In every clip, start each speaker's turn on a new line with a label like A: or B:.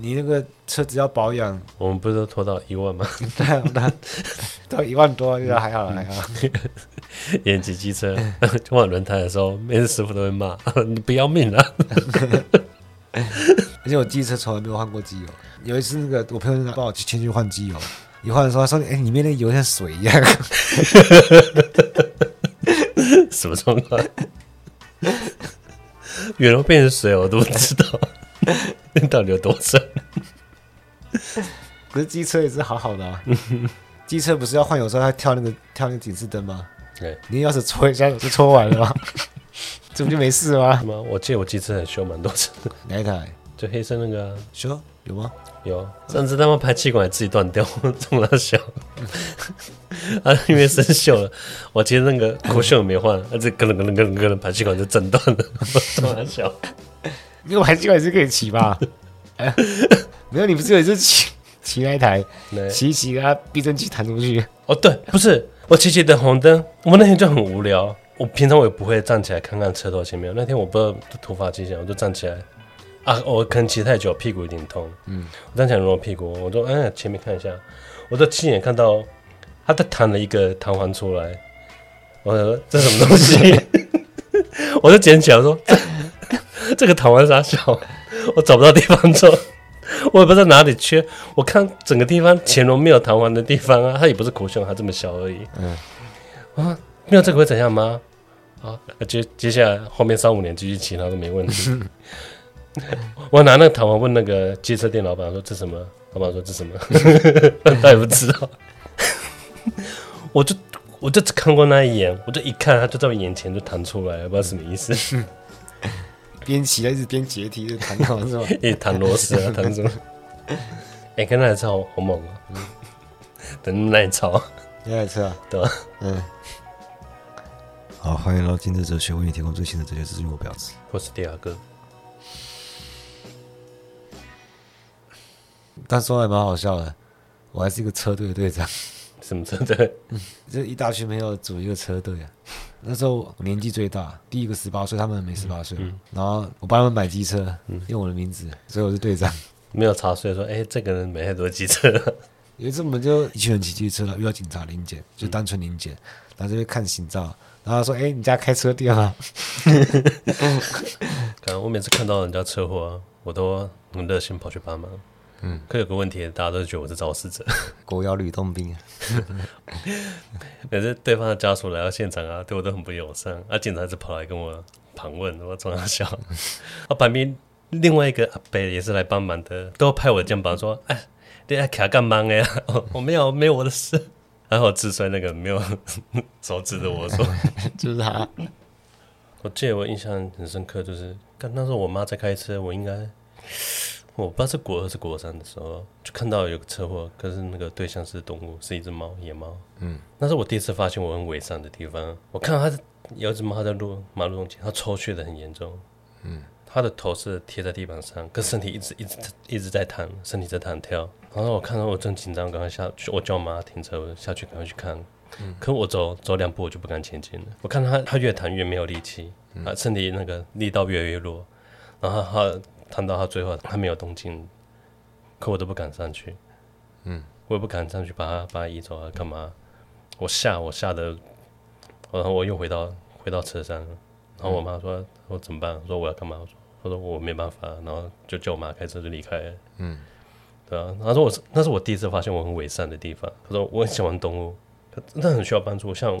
A: 你那个车子要保养，
B: 我们不是都拖到一万吗？
A: 对啊，那到一万多，就还好还好。
B: 延吉 机车 换轮胎的时候，每次师傅都会骂 你不要命啊！
A: 而且我机车从来没有换过机油。有一次，那个我朋友帮我去前去换机油，一换的时候他说：“哎、欸，里面那油像水一样。”
B: 什么状况？原来变成水，我都不知道。那 到底有多深？
A: 可是机车也是好好的啊。机车不是要换油时候，它跳那个跳那个警示灯吗？对，你要是戳一下就戳完了吗？这不就没事吗？
B: 吗？我记得我机车很修蛮多次。
A: 哪一台？
B: 就黑色那个、啊、
A: 修有吗？
B: 有，上次他们排气管也自己断掉，这么小。啊，因为生锈了，我其实那个锅锈也没换，啊，这咯噔咯噔咯噔咯噔，排气管就震断了，这么小。
A: 那个排气管也是可以骑吧？哎，没有，你不是有一次骑骑那一台，骑一骑啊，避震器弹出去。
B: 哦，对，不是，我骑骑等红灯，我那天就很无聊。我平常我也不会站起来看看车头前面，那天我不知道突发奇想，我就站起来。啊，我可能骑太久，屁股有点痛。嗯，我站起来揉揉屁股，我说：“哎，前面看一下。”我就亲眼看到他在弹了一个弹簧出来。我说：“这是什么东西？” 我就捡起来说：“这，这个弹簧啥小？我找不到地方坐，我也不知道哪里缺。我看整个地方乾隆没有弹簧的地方啊，它也不是苦胸，它这么小而已。嗯，啊，没有这个会怎样吗？啊，接接下来后面三五年继续骑，他都没问题。”我拿那个弹簧问那个机车店老板说：“这什么？”老板说：“这什么？”他也不知道。我就我就只看过那一眼，我就一看，他就在我眼前就弹出来，不知道什么意思。
A: 边骑还是边解体就弹好是吧？
B: 一弹螺丝啊，弹什么？哎、欸，跟那台车好好猛啊！嗯，等那台车，
A: 那台车啊，
B: 对吧？
A: 嗯。好，欢迎来到今日哲学，为你提供最新的哲学资讯。我表示，
B: 我是第二个。
A: 但说来蛮好笑的，我还是一个车队的队长。
B: 什么车队？
A: 嗯，就一大群朋友组一个车队啊。那时候我年纪最大，第一个十八岁，他们没十八岁。嗯嗯、然后我帮他们买机车，嗯、用我的名字，所以我是队长。
B: 没有查税说，哎、欸，这个人没太多机车。
A: 有一次我们就一群人骑机车了，遇到警察临检，就单纯临检，然后就会看行照，然后说，哎、欸，你家开车店啊？
B: 看我每次看到人家车祸，我都很热心跑去帮忙。嗯，可有个问题，大家都觉得我是肇事者，
A: 狗咬吕洞宾。
B: 啊。可是对方的家属来到现场啊，对我都很不友善。啊，警察就跑来跟我盘问，我从小笑。啊，旁边另外一个阿伯也是来帮忙的，都拍我的肩膀说：“哎，你来卡干嘛呀？我没有，没有我的事。”然后自摔那个没有手指的我说：“
A: 就是他。”
B: 我记得我印象很深刻，就是刚那时候我妈在开车，我应该。我不知道是国二是国三的时候，就看到有个车祸，可是那个对象是动物，是一只猫，野猫。嗯，那是我第一次发现我很伪善的地方。我看到它有一只猫在路马路中间，它抽搐的很严重。嗯，它的头是贴在地板上，可身体一直一直一直在弹，身体在弹跳。然后我看到我正紧张，赶快下去，我叫我妈停车，我下去赶快去看。嗯，可我走走两步我就不敢前进了。我看到它它越弹越没有力气，啊，身体那个力道越来越弱，然后它。弹到他最后，他没有动静，可我都不敢上去，嗯，我也不敢上去把他把他移走啊，干嘛？我吓我吓得，然后我又回到回到车上，然后我妈说：“我怎么办？”说：“我要干嘛？”我说：“我说我没办法。”然后就叫我妈开车就离开了，嗯，对啊。他说我是那是我第一次发现我很伪善的地方。他说我很喜欢动物，那很需要帮助。像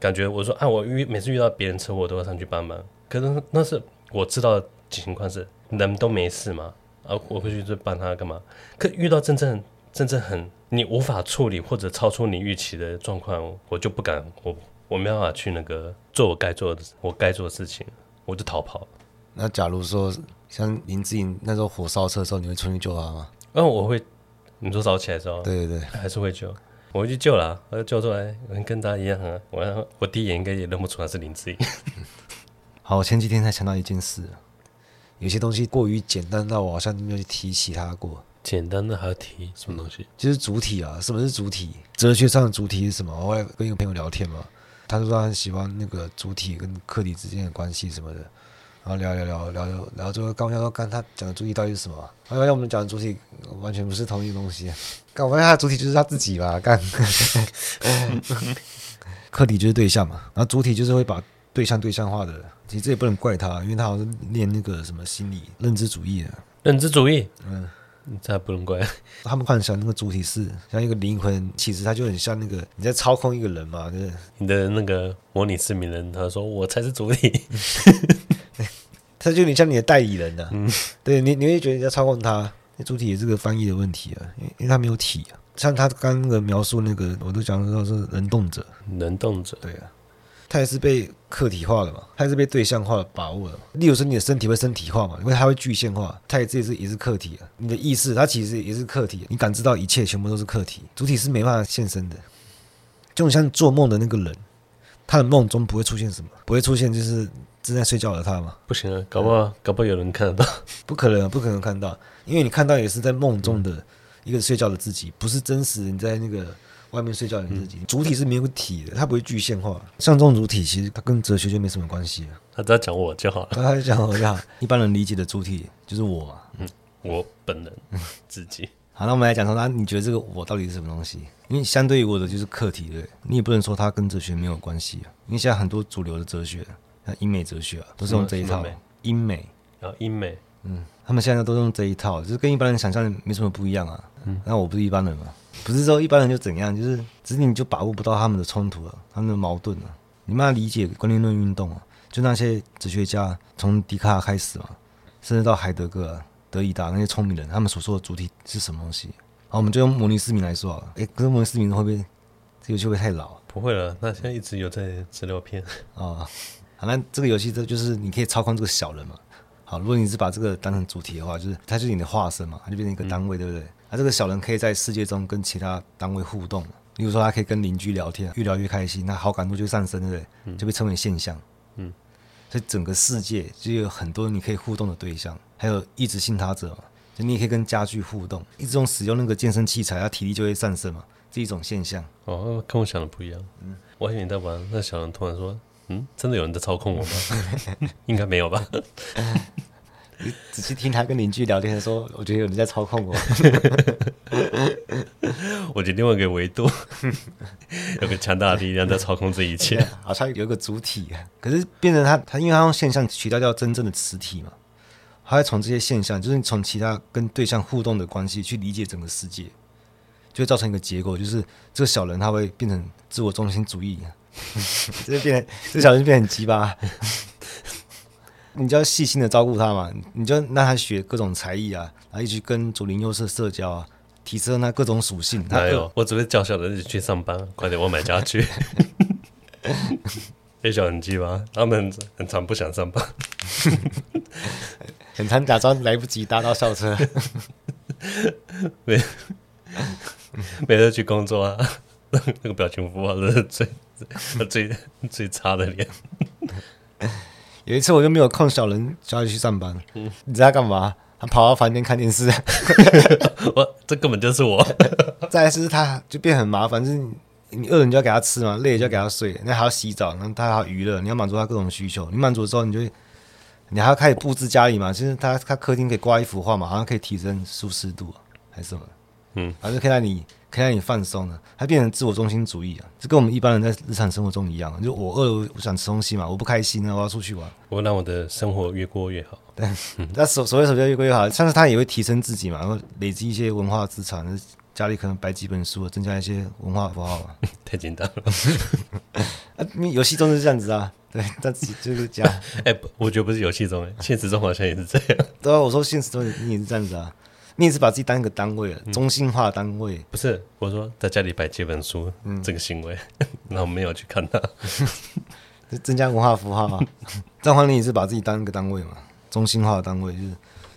B: 感觉我说啊，我遇每次遇到别人车祸，我都要上去帮忙。可是那是我知道情况是。人都没事嘛，啊，我回去就帮他干嘛？可遇到真正真正很你无法处理或者超出你预期的状况，我就不敢，我我没办法去那个做我该做的我该做的事情，我就逃跑。
A: 那假如说像林志颖那时候火烧车的时候，你会出去救他吗？
B: 嗯，我会。你说早起来的时候，
A: 对对对，
B: 还是会救，我会去救了，我就救出来，跟大家一样啊。我我第一眼应该也认不出来是林志颖。
A: 好，我前几天才想到一件事。有些东西过于简单，到我好像没有去提起它过。
B: 简单的还要提什么东西？
A: 就是主体啊，什么是主体？哲学上的主体是什么？我会跟一个朋友聊天嘛，他说他很喜欢那个主体跟客体之间的关系什么的。然后聊聊聊聊聊，然后最后刚刚说，刚他讲的主体到底是什么？他发现我们讲的主体完全不是同一个东西。刚我发现他的主体就是他自己吧？干，客体就是对象嘛，然后主体就是会把对象对象化的。其实这也不能怪他，因为他好像是练那个什么心理认知主义的。
B: 认知主义，嗯，这还不能怪。
A: 他们幻想那个主体是像一个灵魂，其实他就很像那个你在操控一个人嘛，对不对？
B: 你的那个模拟市民人，他说我才是主体。
A: 他就有点像你的代理人呐、啊，嗯、对你，你会觉得你在操控他。那主体也是个翻译的问题啊，因为因为他没有体啊。像他刚刚那个描述那个，我都讲的都是能动者，
B: 能动者，
A: 对啊，他也是被客体化的嘛，它也是被对象化的把握的。例如说你的身体会身体化嘛，因为它会具现化，它也这也是也是客体啊。你的意识，它其实也是客体，你感知到一切全部都是客体，主体是没办法现身的。就像做梦的那个人，他的梦中不会出现什么，不会出现就是。正在睡觉的他嘛？
B: 不行啊，搞不好搞不好有人看得到，
A: 不可能，不可能看到，因为你看到也是在梦中的一个睡觉的自己，不是真实你在那个外面睡觉的自己。嗯、主体是没有体的，它不会具现化。像这种主体，其实它跟哲学就没什么关系了。
B: 他只要讲我就好了，
A: 他就讲我就好。一般人理解的主体就是我嘛，
B: 嗯，我本人自己。
A: 好，那我们来讲说，那你觉得这个我到底是什么东西？因为相对于我的就是客体，对，你也不能说它跟哲学没有关系啊。因为现在很多主流的哲学。像英美哲学啊，都是用这一套。英美
B: 啊，英美，
A: 嗯，他们现在都用这一套，就是跟一般人想象的没什么不一样啊。嗯，那我不是一般人嘛，不是说一般人就怎样，就是只是你就把握不到他们的冲突了，他们的矛盾了。你慢慢理解观念论运动啊，就那些哲学家从笛卡尔开始嘛，甚至到海德格尔、德里达那些聪明人，他们所说的主体是什么东西？好，我们就用模拟市民来说啊，哎，可是模拟市民会不会这游戏会太老？
B: 不会了，那现在一直有在资料片
A: 啊。好，那这个游戏这就是你可以操控这个小人嘛。好，如果你是把这个当成主题的话，就是它就是你的化身嘛，它就变成一个单位，嗯、对不对？那这个小人可以在世界中跟其他单位互动，比如说他可以跟邻居聊天，越聊越开心，那好感度就上升，对不对？嗯、就被称为现象。嗯，所以整个世界就有很多你可以互动的对象，还有一直信他者嘛，就你也可以跟家具互动，一直用使用那个健身器材，他体力就会上升嘛，这一种现象。
B: 哦，跟我想的不一样。嗯，我还以为你在玩，那小人突然说。嗯，真的有人在操控我吗？应该没有吧。
A: 你仔细听他跟邻居聊天的时候，我觉得有人在操控我。
B: 我觉得另外一个维度，有个强大的力量在操控这一切，
A: 好像有个主体，可是变成他，他因为他用现象取代掉真正的实体嘛，他会从这些现象，就是从其他跟对象互动的关系去理解整个世界，就会造成一个结果，就是这个小人他会变成自我中心主义。这变，这小人变很鸡巴。你就要细心的照顾他嘛，你就让他学各种才艺啊，然后一直跟左邻右舍社交啊，提升他各种属性。
B: 没有，我只会叫小人去上班，快点我买家具。这小人鸡巴，他们很，很常不想上班，
A: 很常假装来不及搭到校车，
B: 没，没得去工作啊。那个表情符号的最 最 最差的脸。
A: 有一次我就没有空，小人叫他去上班。嗯、你知道干嘛？他跑到房间看电视。
B: 我这根本就是我。
A: 再来是他就变很麻烦，就是你饿了你就要给他吃嘛，累了就要给他睡，那还要洗澡，然后他还要娱乐，你要满足他各种需求。你满足之后，你就你还要开始布置家里嘛。其实他他客厅可以挂一幅画嘛，好像可以提升舒适度还是什么？嗯，反正可以让你。可以让你放松的，它变成自我中心主义啊，就跟我们一般人在日常生活中一样，就我饿了，我想吃东西嘛，我不开心了，我要出去玩，
B: 我让我的生活越过越好。
A: 对，那所所谓什么叫越过越好？像是他也会提升自己嘛，然后累积一些文化资产，家里可能摆几本书，增加一些文化符号嘛。
B: 太简单了，
A: 啊，游戏中是这样子啊，对，但自己就是这样。
B: 哎、欸，我觉得不是游戏中，现实中好像也是这样。
A: 对啊，我说现实中你也是这样子啊。你也是把自己当一个单位了，中心化的单位。
B: 不是，我说在家里摆几本书，嗯、这个行为，然后没有去看它，
A: 增加文化符号啊。张欢，你也是把自己当一个单位嘛，中心化的单位，就是，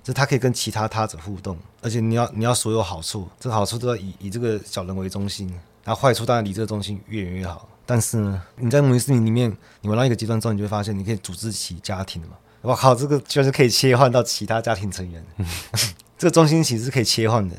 A: 就他可以跟其他他者互动，而且你要你要所有好处，这个好处都要以以这个小人为中心，然后坏处当然离这个中心越远越好。但是呢，你在模拟市民里面，你玩到一个阶段之后，你就会发现你可以组织起家庭的嘛。我靠，这个就是可以切换到其他家庭成员。这个中心其实是可以切换的，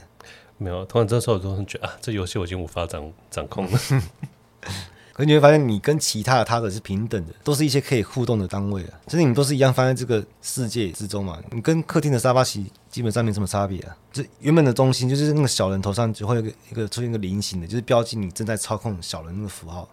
B: 没有。突然这时候我就觉得啊，这游戏我已经无法掌掌控了。
A: 可是你会发现，你跟其他的他者是平等的，都是一些可以互动的单位啊。其实你们都是一样放在这个世界之中嘛。你跟客厅的沙发席基本上没什么差别啊。这原本的中心就是那个小人头上就会有一个一个出现一个菱形的，就是标记你正在操控小人那个符号。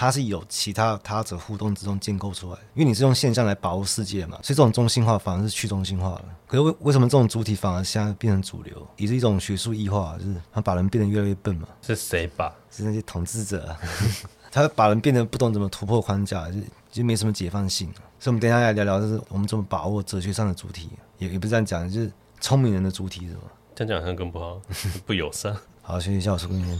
A: 它是有其他他者互动之中建构出来，因为你是用现象来把握世界嘛，所以这种中心化反而是去中心化了。可是为为什么这种主体反而现在变成主流，也是一种学术异化，就是它把人变得越来越笨嘛？
B: 是谁把？
A: 是那些统治者啊，他把人变得不懂怎么突破框架，就就没什么解放性。所以，我们等一下来聊聊，就是我们怎么把握哲学上的主体，也也不是这样讲，就是聪明人的主体是吗？
B: 这样讲好像更不好，不友善。
A: 好，学习一下我说给你。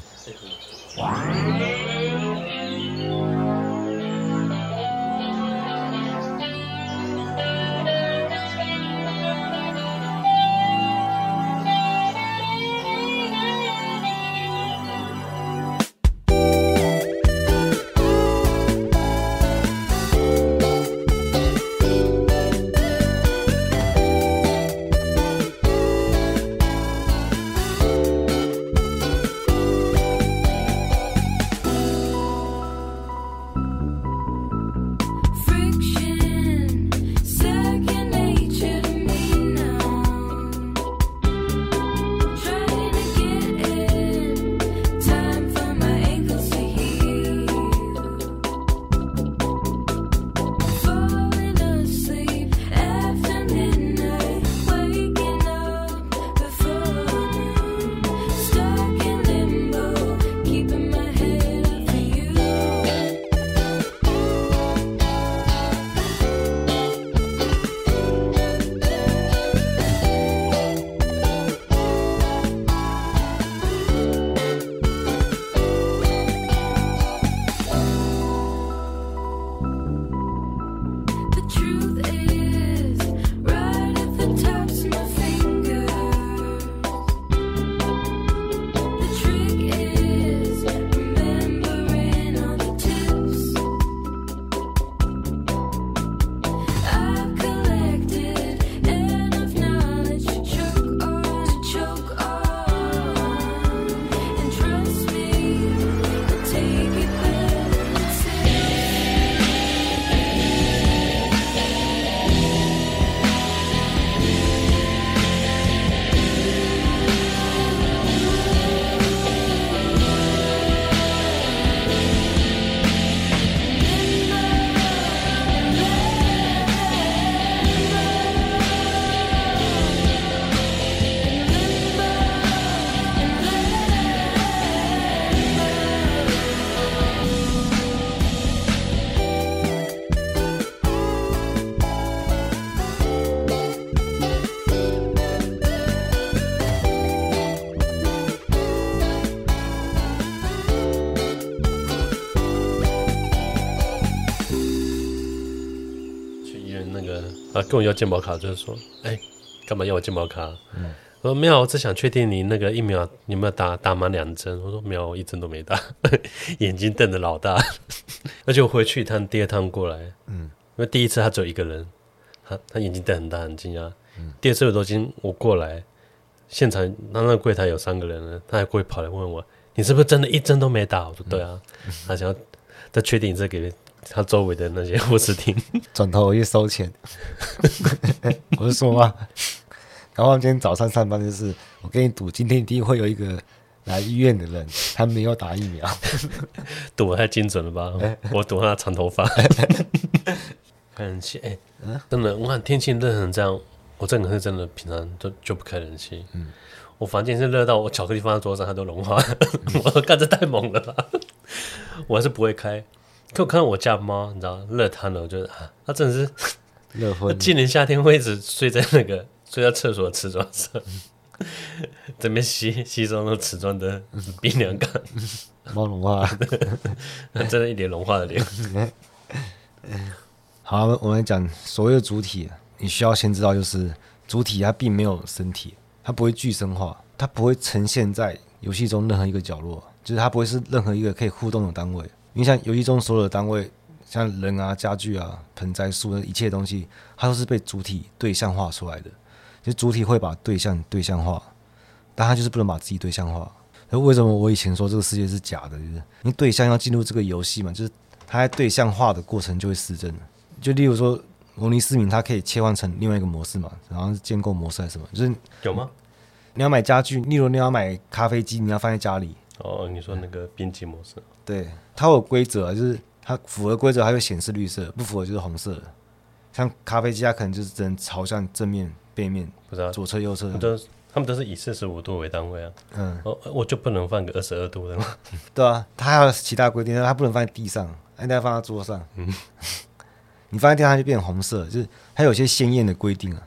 B: 跟我要健保卡，就是说，哎、欸，干嘛要我健保卡？嗯、我说没有，我只想确定你那个疫苗有没有打打满两针。我说没有，我一针都没打，眼睛瞪得老大。而且我回去一趟，第二趟过来，嗯，因为第一次他只有一个人，他他眼睛瞪很大，很惊讶。嗯、第二次我都已经我过来，现场他那个柜台有三个人了，他还过去跑来问我，你是不是真的一针都没打？我说对啊，嗯、他想要再确定这个。他周围的那些 护士听，
A: 转头我去收钱。我就说嘛，然后今天早上上班就是，我跟你赌，今天一定会有一个来医院的人，他没有打疫苗。
B: 赌太精准了吧？我赌他长头发。开冷气，哎，真的，我看天气热成这样，我这个人是真的平常就就不开冷气。嗯，我房间是热到我巧克力放在桌上它都融化。我说干这太猛了吧？我还是不会开。可我看到我家猫，你知道热瘫了，我觉得啊，它真的是热昏。今年夏天会一直睡在那个睡在厕所的瓷砖上，这边吸吸收那瓷砖的 冰凉感，
A: 猫融化，
B: 真的一脸融化的脸。
A: 好，我们讲所谓的主体，你需要先知道，就是主体它并没有身体，它不会具身化，它不会呈现在游戏中任何一个角落，就是它不会是任何一个可以互动的单位。你像游戏中所有的单位，像人啊、家具啊、盆栽、树的一切东西，它都是被主体对象化出来的。就主体会把对象对象化，但它就是不能把自己对象化。那为什么我以前说这个世界是假的？就是因为对象要进入这个游戏嘛，就是它在对象化的过程就会失真。就例如说，模拟市民它可以切换成另外一个模式嘛，然后是建构模式还是什么？就是
B: 有吗？
A: 你要买家具，例如你要买咖啡机，你要放在家里。
B: 哦，你说那个编辑模式？
A: 对，它有规则，就是它符合规则，它会显示绿色；不符合就是红色的。像咖啡机，它可能就是只能朝向正面、背面，
B: 不知道
A: 左侧、右侧。
B: 都他们都是以四十五度为单位啊。
A: 嗯，
B: 我我就不能放个二十二度的吗？
A: 对啊，它还有其他规定，它不能放在地上，一定要放在桌上。嗯，你放在地上它就变红色，就是它有些鲜艳的规定啊。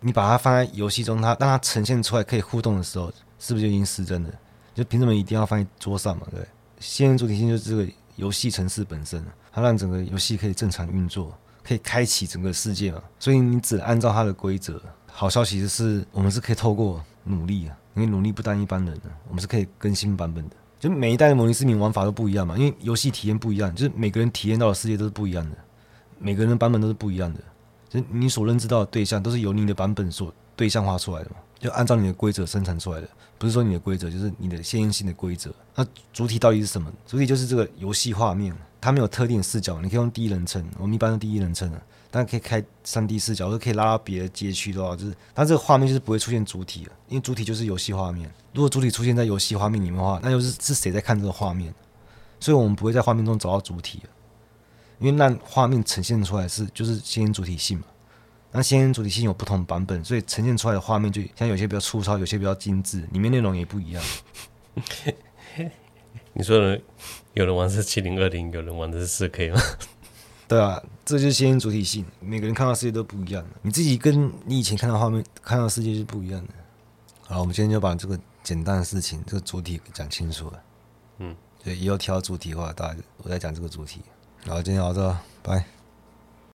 A: 你把它放在游戏中，它让它呈现出来可以互动的时候，是不是就已经失真了？就凭什么一定要放在桌上嘛？对，鲜艳主题性就是这个游戏城市本身，它让整个游戏可以正常运作，可以开启整个世界嘛。所以你只按照它的规则。好消息是，我们是可以透过努力啊，因为努力不单一般人的，我们是可以更新版本的。就每一代的模拟市民玩法都不一样嘛，因为游戏体验不一样，就是每个人体验到的世界都是不一样的，每个人的版本都是不一样的。就你所认知到的对象，都是由你的版本所对象化出来的嘛，就按照你的规则生产出来的，不是说你的规则，就是你的线性的规则。那主体到底是什么？主体就是这个游戏画面，它没有特定视角，你可以用第一人称，我们一般用第一人称啊。但可以开三 D 视角，或者可以拉到别的街区的话，就是它这个画面就是不会出现主体了，因为主体就是游戏画面。如果主体出现在游戏画面里面的话，那就是是谁在看这个画面？所以我们不会在画面中找到主体了，因为让画面呈现出来是就是先主体性嘛。那先主体性有不同版本，所以呈现出来的画面就像有些比较粗糙，有些比较精致，里面内容也不一样。
B: 你说的有人玩是七零二零，有人玩的是四 K 吗？
A: 对啊，这就是先主体性。每个人看到世界都不一样的，你自己跟你以前看到画面、看到世界是不一样的。好，我们今天就把这个简单的事情、这个主题讲清楚了。嗯，对，以后挑主题的话，大家我再讲这个主题。然后今天到，这拜。